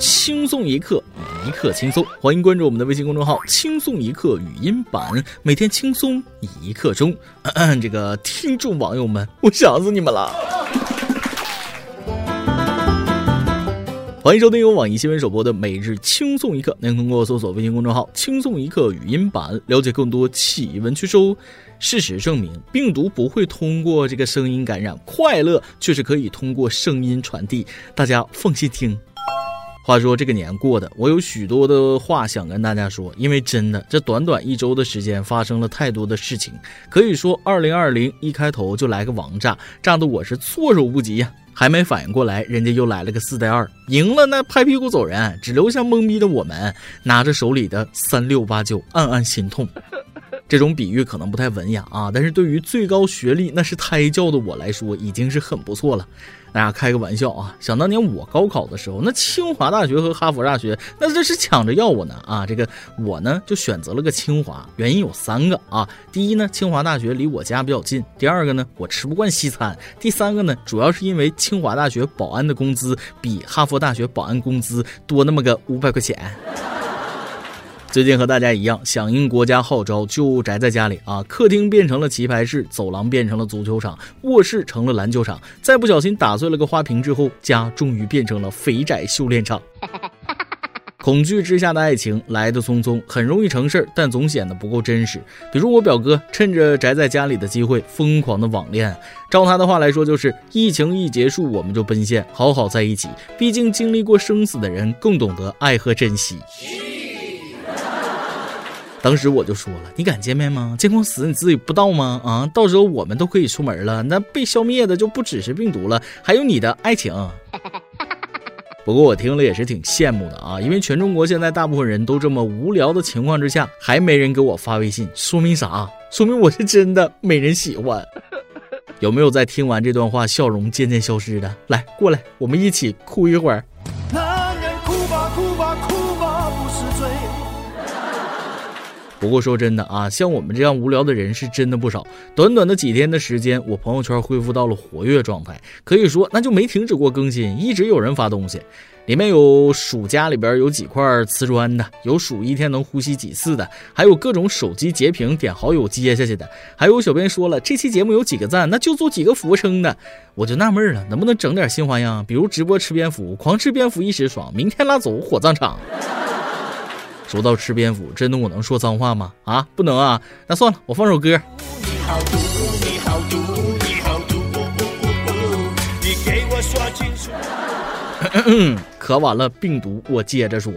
轻松一刻，一刻轻松。欢迎关注我们的微信公众号“轻松一刻语音版”，每天轻松一刻钟。这个听众网友们，我想死你们了。欢迎收听由网易新闻首播的每日轻松一刻。您通过搜索微信公众号“轻松一刻语音版”了解更多气温趋势。事实证明，病毒不会通过这个声音感染，快乐却是可以通过声音传递。大家放心听。话说这个年过的，我有许多的话想跟大家说，因为真的这短短一周的时间发生了太多的事情，可以说二零二零一开头就来个王炸，炸得我是措手不及呀！还没反应过来，人家又来了个四带二，赢了那拍屁股走人，只留下懵逼的我们，拿着手里的三六八九，暗暗心痛。这种比喻可能不太文雅啊，但是对于最高学历那是胎教的我来说，已经是很不错了。大家开个玩笑啊！想当年我高考的时候，那清华大学和哈佛大学那这是抢着要我呢啊！这个我呢就选择了个清华，原因有三个啊。第一呢，清华大学离我家比较近；第二个呢，我吃不惯西餐；第三个呢，主要是因为清华大学保安的工资比哈佛大学保安工资多那么个五百块钱。最近和大家一样，响应国家号召，就宅在家里啊。客厅变成了棋牌室，走廊变成了足球场，卧室成了篮球场。再不小心打碎了个花瓶之后，家终于变成了肥宅修炼场。恐惧之下的爱情来得匆匆，很容易成事儿，但总显得不够真实。比如我表哥趁着宅在家里的机会，疯狂的网恋。照他的话来说，就是疫情一结束，我们就奔现，好好在一起。毕竟经历过生死的人，更懂得爱和珍惜。当时我就说了，你敢见面吗？见光死你自己不到吗？啊，到时候我们都可以出门了，那被消灭的就不只是病毒了，还有你的爱情。不过我听了也是挺羡慕的啊，因为全中国现在大部分人都这么无聊的情况之下，还没人给我发微信，说明啥？说明我是真的没人喜欢。有没有在听完这段话，笑容渐渐消失的？来，过来，我们一起哭一会儿。不过说真的啊，像我们这样无聊的人是真的不少。短短的几天的时间，我朋友圈恢复到了活跃状态，可以说那就没停止过更新，一直有人发东西。里面有数家里边有几块瓷砖的，有数一天能呼吸几次的，还有各种手机截屏点好友接下去的，还有小编说了这期节目有几个赞，那就做几个俯卧撑的。我就纳闷了，能不能整点新花样？比如直播吃蝙蝠，狂吃蝙蝠一时爽，明天拉走火葬场。说到吃蝙蝠，真的我能说脏话吗？啊，不能啊！那算了，我放首歌。咳完了病毒，我接着说。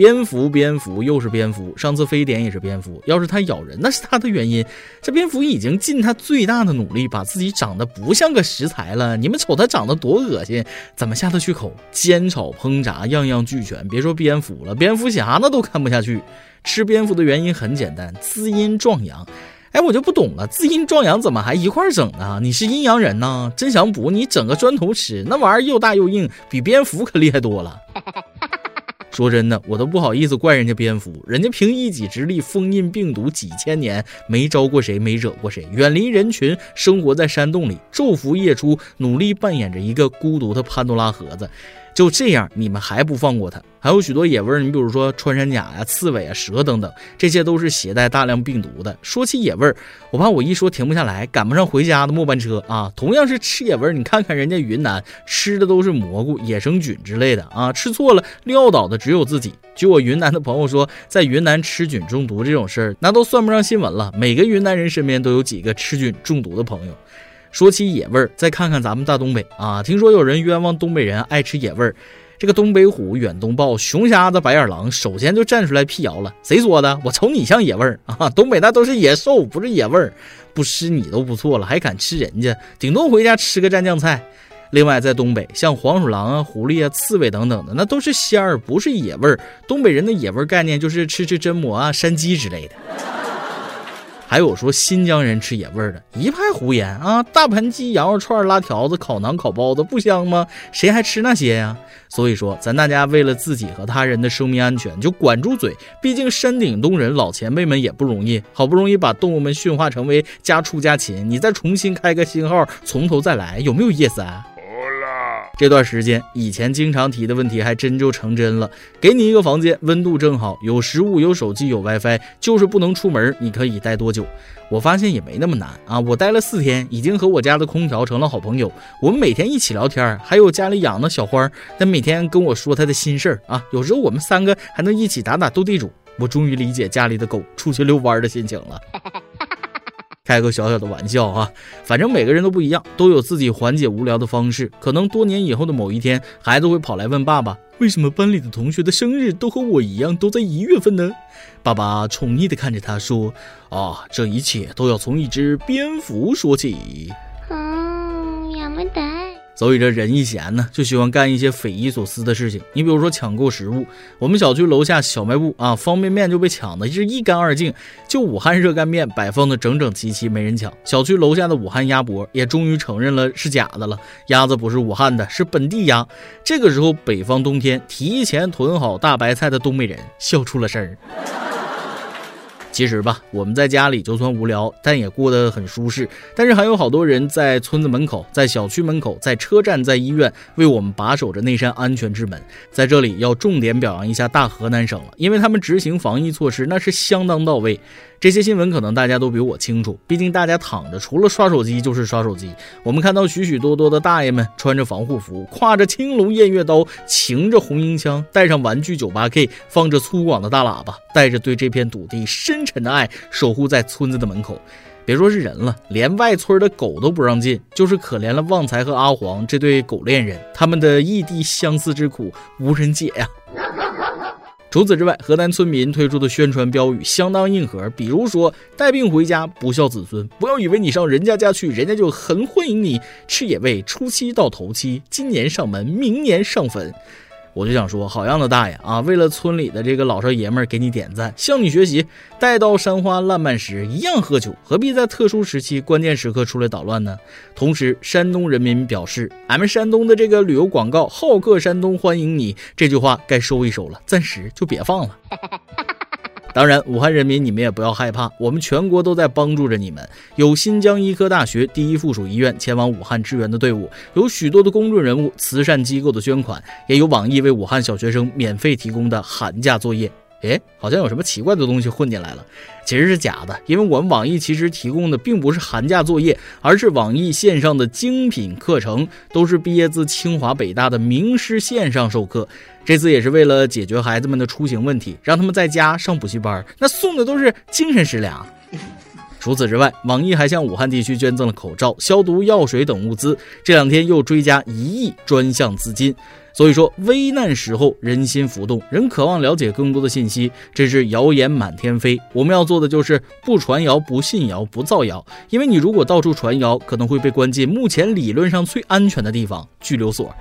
蝙蝠，蝙蝠又是蝙蝠。上次非典也是蝙蝠。要是它咬人，那是它的原因。这蝙蝠已经尽它最大的努力，把自己长得不像个食材了。你们瞅它长得多恶心，怎么下得去口？煎炒烹炸样样俱全。别说蝙蝠了，蝙蝠侠那都看不下去。吃蝙蝠的原因很简单，滋阴壮阳。哎，我就不懂了，滋阴壮阳怎么还一块儿整呢？你是阴阳人呢？真想补你整个砖头吃，那玩意儿又大又硬，比蝙蝠可厉害多了。说真的，我都不好意思怪人家蝙蝠，人家凭一己之力封印病毒几千年，没招过谁，没惹过谁，远离人群，生活在山洞里，昼伏夜出，努力扮演着一个孤独的潘多拉盒子。就这样，你们还不放过他？还有许多野味儿，你比如说穿山甲呀、刺猬啊、蛇等等，这些都是携带大量病毒的。说起野味儿，我怕我一说停不下来，赶不上回家的末班车啊！同样是吃野味儿，你看看人家云南吃的都是蘑菇、野生菌之类的啊，吃错了撂倒的只有自己。据我云南的朋友说，在云南吃菌中毒这种事儿，那都算不上新闻了。每个云南人身边都有几个吃菌中毒的朋友。说起野味儿，再看看咱们大东北啊！听说有人冤枉东北人爱吃野味儿，这个东北虎、远东豹、熊瞎子、白眼狼，首先就站出来辟谣了。谁说的？我瞅你像野味儿啊！东北那都是野兽，不是野味儿。不吃你都不错了，还敢吃人家？顶多回家吃个蘸酱菜。另外，在东北，像黄鼠狼啊、狐狸啊、刺猬等等的，那都是仙儿，不是野味儿。东北人的野味儿概念就是吃吃榛蘑啊、山鸡之类的。还有说新疆人吃野味儿的，一派胡言啊！大盘鸡、羊肉串、拉条子、烤馕、烤包子不香吗？谁还吃那些呀？所以说，咱大家为了自己和他人的生命安全，就管住嘴。毕竟山顶洞人老前辈们也不容易，好不容易把动物们驯化成为家畜家禽，你再重新开个新号，从头再来，有没有意思啊？这段时间，以前经常提的问题还真就成真了。给你一个房间，温度正好，有食物，有手机，有 WiFi，就是不能出门。你可以待多久？我发现也没那么难啊！我待了四天，已经和我家的空调成了好朋友。我们每天一起聊天，还有家里养的小花，他每天跟我说他的心事儿啊。有时候我们三个还能一起打打斗地主。我终于理解家里的狗出去遛弯的心情了。开个小小的玩笑啊，反正每个人都不一样，都有自己缓解无聊的方式。可能多年以后的某一天，孩子会跑来问爸爸：“为什么班里的同学的生日都和我一样，都在一月份呢？”爸爸宠溺地看着他说：“啊，这一切都要从一只蝙蝠说起。”嗯，亚麻得。所以这人一闲呢，就喜欢干一些匪夷所思的事情。你比如说抢购食物，我们小区楼下小卖部啊，方便面就被抢的是一干二净，就武汉热干面摆放的整整齐齐，没人抢。小区楼下的武汉鸭脖也终于承认了是假的了，鸭子不是武汉的，是本地鸭。这个时候，北方冬天提前囤好大白菜的东北人笑出了声儿。其实吧，我们在家里就算无聊，但也过得很舒适。但是还有好多人在村子门口、在小区门口、在车站、在医院为我们把守着那扇安全之门。在这里要重点表扬一下大河南省了，因为他们执行防疫措施那是相当到位。这些新闻可能大家都比我清楚，毕竟大家躺着除了刷手机就是刷手机。我们看到许许多多的大爷们穿着防护服，挎着青龙偃月刀，擎着红缨枪，带上玩具九八 K，放着粗犷的大喇叭，带着对这片土地深沉的爱，守护在村子的门口。别说是人了，连外村的狗都不让进，就是可怜了旺财和阿黄这对狗恋人，他们的异地相思之苦无人解呀。除此之外，河南村民推出的宣传标语相当硬核，比如说“带病回家，不孝子孙”，不要以为你上人家家去，人家就很欢迎你。吃野味，初七到头七，今年上门，明年上坟。我就想说，好样的大爷啊！为了村里的这个老少爷们儿给你点赞，向你学习。待到山花烂漫时，一样喝酒，何必在特殊时期、关键时刻出来捣乱呢？同时，山东人民表示，俺们山东的这个旅游广告“好客山东，欢迎你”这句话该收一收了，暂时就别放了。当然，武汉人民，你们也不要害怕，我们全国都在帮助着你们。有新疆医科大学第一附属医院前往武汉支援的队伍，有许多的公众人物、慈善机构的捐款，也有网易为武汉小学生免费提供的寒假作业。哎，好像有什么奇怪的东西混进来了，其实是假的，因为我们网易其实提供的并不是寒假作业，而是网易线上的精品课程，都是毕业自清华北大的名师线上授课。这次也是为了解决孩子们的出行问题，让他们在家上补习班，那送的都是精神食粮。除此之外，网易还向武汉地区捐赠了口罩、消毒药水等物资，这两天又追加一亿专项资金。所以说，危难时候人心浮动，人渴望了解更多的信息，这是谣言满天飞。我们要做的就是不传谣、不信谣、不造谣，因为你如果到处传谣，可能会被关进目前理论上最安全的地方——拘留所。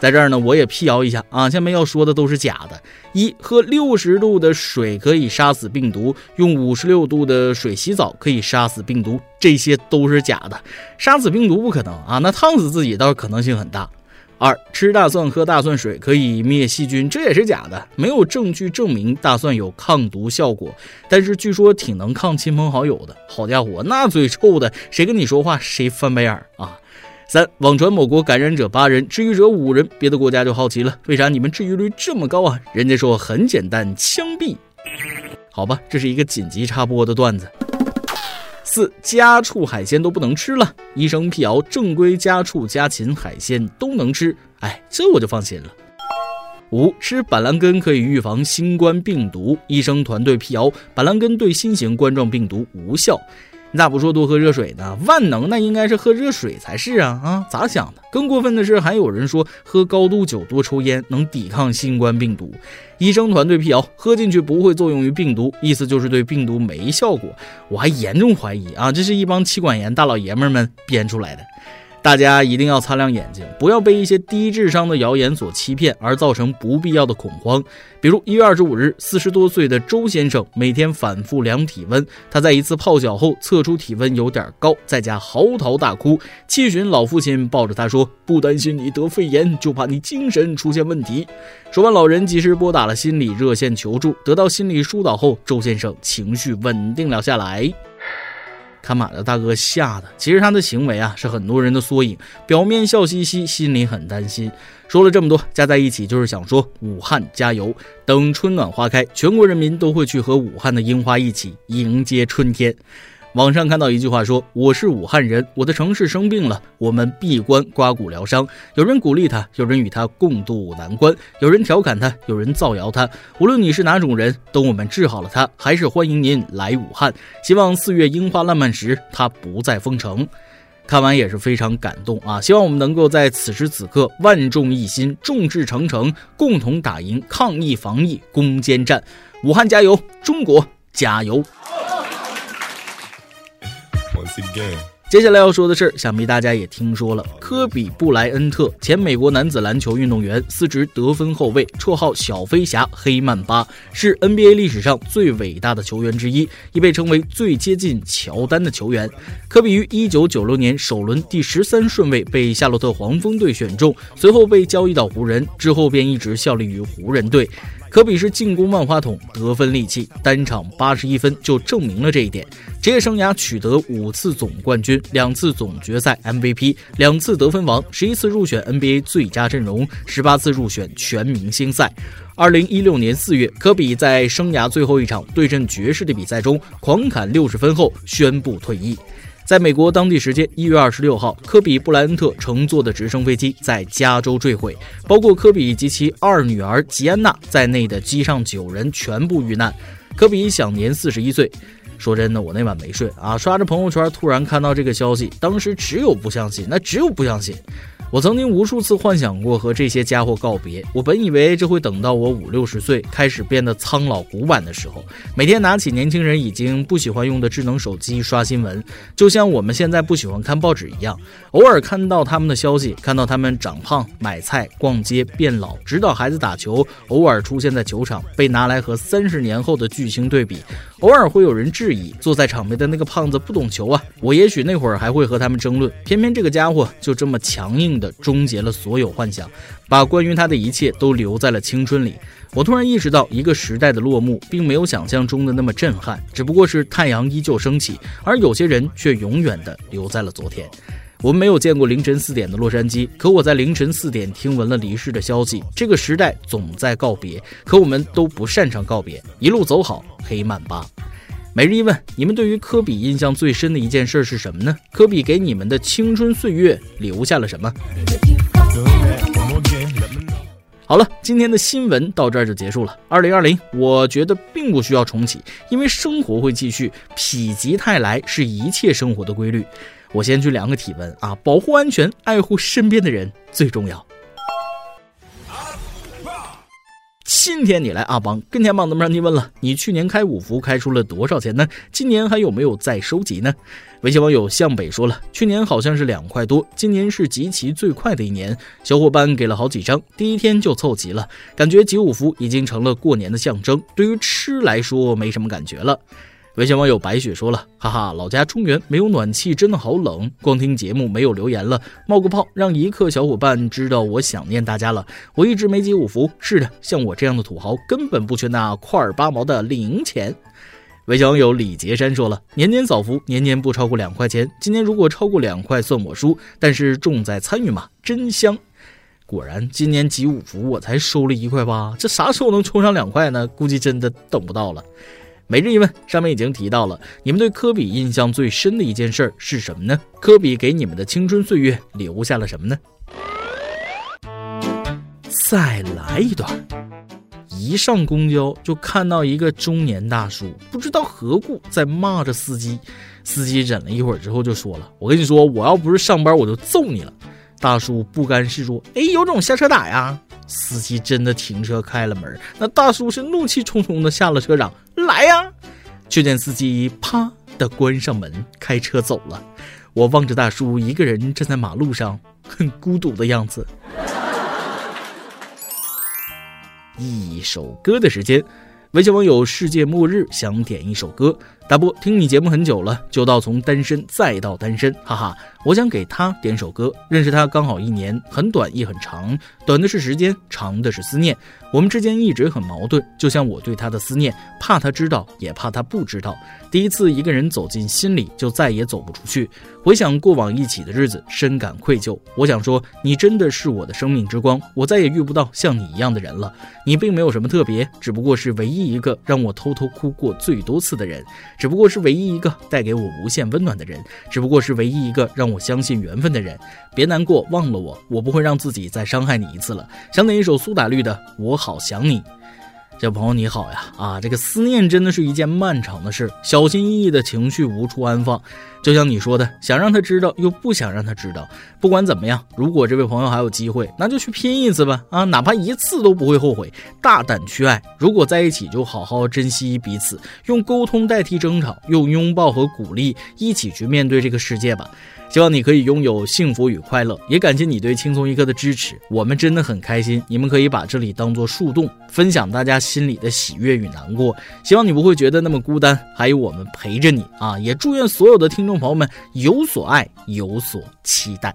在这儿呢，我也辟谣一下啊，下面要说的都是假的。一，喝六十度的水可以杀死病毒，用五十六度的水洗澡可以杀死病毒，这些都是假的。杀死病毒不可能啊，那烫死自己倒是可能性很大。二吃大蒜喝大蒜水可以灭细菌，这也是假的，没有证据证明大蒜有抗毒效果，但是据说挺能抗亲朋好友的。好家伙，那嘴臭的，谁跟你说话谁翻白眼儿啊！三网传某国感染者八人，治愈者五人，别的国家就好奇了，为啥你们治愈率这么高啊？人家说很简单，枪毙。好吧，这是一个紧急插播的段子。四家畜海鲜都不能吃了，医生辟谣，正规家畜家禽海鲜都能吃，哎，这我就放心了。五吃板蓝根可以预防新冠病毒，医生团队辟谣，板蓝根对新型冠状病毒无效。你咋不说多喝热水呢？万能那应该是喝热水才是啊啊！咋想的？更过分的是，还有人说喝高度酒、多抽烟能抵抗新冠病毒。医生团队辟谣，喝进去不会作用于病毒，意思就是对病毒没效果。我还严重怀疑啊，这是一帮妻管严大老爷们们编出来的。大家一定要擦亮眼睛，不要被一些低智商的谣言所欺骗，而造成不必要的恐慌。比如一月二十五日，四十多岁的周先生每天反复量体温，他在一次泡脚后测出体温有点高，在家嚎啕大哭，气寻老父亲抱着他说：“不担心你得肺炎，就怕你精神出现问题。”说完，老人及时拨打了心理热线求助，得到心理疏导后，周先生情绪稳定了下来。看马的大哥吓的，其实他的行为啊是很多人的缩影，表面笑嘻嘻，心里很担心。说了这么多，加在一起就是想说武汉加油！等春暖花开，全国人民都会去和武汉的樱花一起迎接春天。网上看到一句话说：“我是武汉人，我的城市生病了，我们闭关刮骨疗伤。”有人鼓励他，有人与他共度难关，有人调侃他，有人造谣他。无论你是哪种人，等我们治好了他，还是欢迎您来武汉。希望四月樱花烂漫时，他不再封城。看完也是非常感动啊！希望我们能够在此时此刻万众一心，众志成城，共同打赢抗疫防疫攻坚战。武汉加油，中国加油！接下来要说的事儿，想必大家也听说了，科比布莱恩特，前美国男子篮球运动员，司职得分后卫，绰号小飞侠、黑曼巴，是 NBA 历史上最伟大的球员之一，亦被称为最接近乔丹的球员。科比于1996年首轮第十三顺位被夏洛特黄蜂队选中，随后被交易到湖人，之后便一直效力于湖人队。科比是进攻万花筒，得分利器，单场八十一分就证明了这一点。职业生涯取得五次总冠军，两次总决赛 MVP，两次得分王，十一次入选 NBA 最佳阵容，十八次入选全明星赛。二零一六年四月，科比在生涯最后一场对阵爵士的比赛中狂砍六十分后宣布退役。在美国当地时间一月二十六号，科比布莱恩特乘坐的直升飞机在加州坠毁，包括科比及其二女儿吉安娜在内的机上九人全部遇难。科比享年四十一岁。说真的，我那晚没睡啊，刷着朋友圈，突然看到这个消息，当时只有不相信，那只有不相信。我曾经无数次幻想过和这些家伙告别。我本以为这会等到我五六十岁，开始变得苍老古板的时候，每天拿起年轻人已经不喜欢用的智能手机刷新闻，就像我们现在不喜欢看报纸一样。偶尔看到他们的消息，看到他们长胖、买菜、逛街、变老、指导孩子打球，偶尔出现在球场，被拿来和三十年后的巨星对比。偶尔会有人质疑，坐在场边的那个胖子不懂球啊！我也许那会儿还会和他们争论，偏偏这个家伙就这么强硬的终结了所有幻想，把关于他的一切都留在了青春里。我突然意识到，一个时代的落幕并没有想象中的那么震撼，只不过是太阳依旧升起，而有些人却永远的留在了昨天。我们没有见过凌晨四点的洛杉矶，可我在凌晨四点听闻了离世的消息。这个时代总在告别，可我们都不擅长告别。一路走好，黑曼巴。每日一问：你们对于科比印象最深的一件事是什么呢？科比给你们的青春岁月留下了什么？好了，今天的新闻到这儿就结束了。二零二零，我觉得并不需要重启，因为生活会继续，否极泰来是一切生活的规律。我先去量个体温啊！保护安全，爱护身边的人最重要。今天你来阿邦跟前帮咱们让你问了，你去年开五福开出了多少钱呢？今年还有没有再收集呢？微信网友向北说了，去年好像是两块多，今年是集齐最快的一年。小伙伴给了好几张，第一天就凑齐了，感觉集五福已经成了过年的象征。对于吃来说，没什么感觉了。微信网友白雪说了：“哈哈，老家中原没有暖气，真的好冷。光听节目没有留言了，冒个泡，让一刻小伙伴知道我想念大家了。我一直没集五福，是的，像我这样的土豪根本不缺那块儿八毛的零钱。”微信网友李杰山说了：“年年扫福，年年不超过两块钱。今年如果超过两块，算我输。但是重在参与嘛，真香。果然，今年集五福我才收了一块八，这啥时候能充上两块呢？估计真的等不到了。”每日一问，上面已经提到了，你们对科比印象最深的一件事是什么呢？科比给你们的青春岁月留下了什么呢？再来一段。一上公交就看到一个中年大叔，不知道何故在骂着司机。司机忍了一会儿之后就说了：“我跟你说，我要不是上班，我就揍你了。”大叔不甘示弱：“哎，有种下车打呀！”司机真的停车开了门，那大叔是怒气冲冲的下了车，嚷：“来呀！”却见司机啪的关上门，开车走了。我望着大叔一个人站在马路上，很孤独的样子。一首歌的时间，微信网友世界末日想点一首歌，大波听你节目很久了，就到从单身再到单身，哈哈。我想给他点首歌。认识他刚好一年，很短也很长，短的是时间，长的是思念。我们之间一直很矛盾，就像我对他的思念，怕他知道，也怕他不知道。第一次一个人走进心里，就再也走不出去。回想过往一起的日子，深感愧疚。我想说，你真的是我的生命之光，我再也遇不到像你一样的人了。你并没有什么特别，只不过是唯一一个让我偷偷哭过最多次的人。只不过是唯一一个带给我无限温暖的人，只不过是唯一一个让我相信缘分的人。别难过，忘了我，我不会让自己再伤害你一次了。想点一首苏打绿的《我好想你》。小朋友你好呀，啊，这个思念真的是一件漫长的事，小心翼翼的情绪无处安放，就像你说的，想让他知道又不想让他知道。不管怎么样，如果这位朋友还有机会，那就去拼一次吧，啊，哪怕一次都不会后悔，大胆去爱。如果在一起，就好好珍惜彼此，用沟通代替争吵，用拥抱和鼓励一起去面对这个世界吧。希望你可以拥有幸福与快乐，也感谢你对轻松一刻的支持，我们真的很开心。你们可以把这里当做树洞，分享大家心里的喜悦与难过。希望你不会觉得那么孤单，还有我们陪着你啊！也祝愿所有的听众朋友们有所爱，有所期待。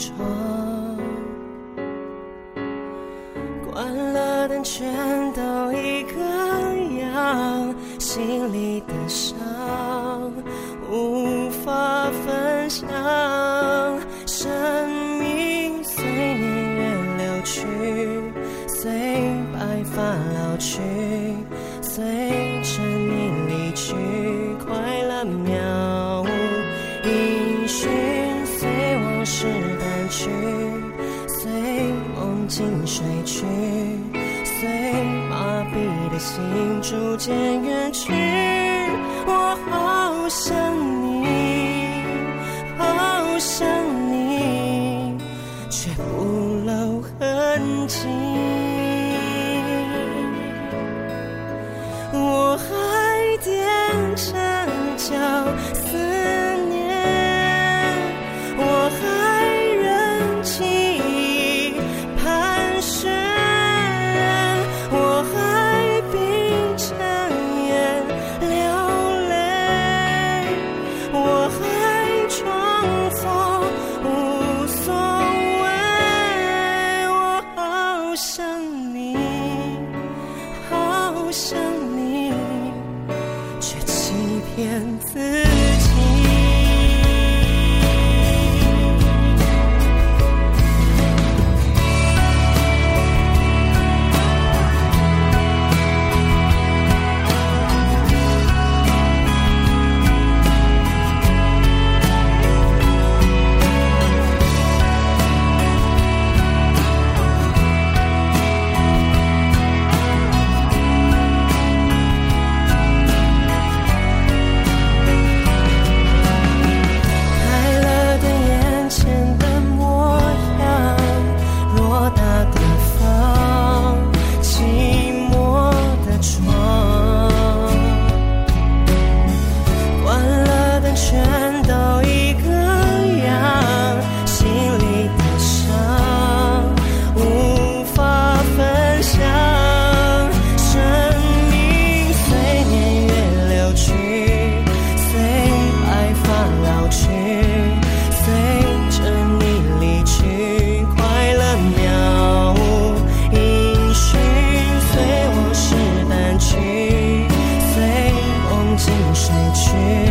窗，关了灯，全都一个样，心里的伤无法分享。心逐渐远去。我好想你，好想你，却不露痕迹。好想你好想你却欺骗自己。share.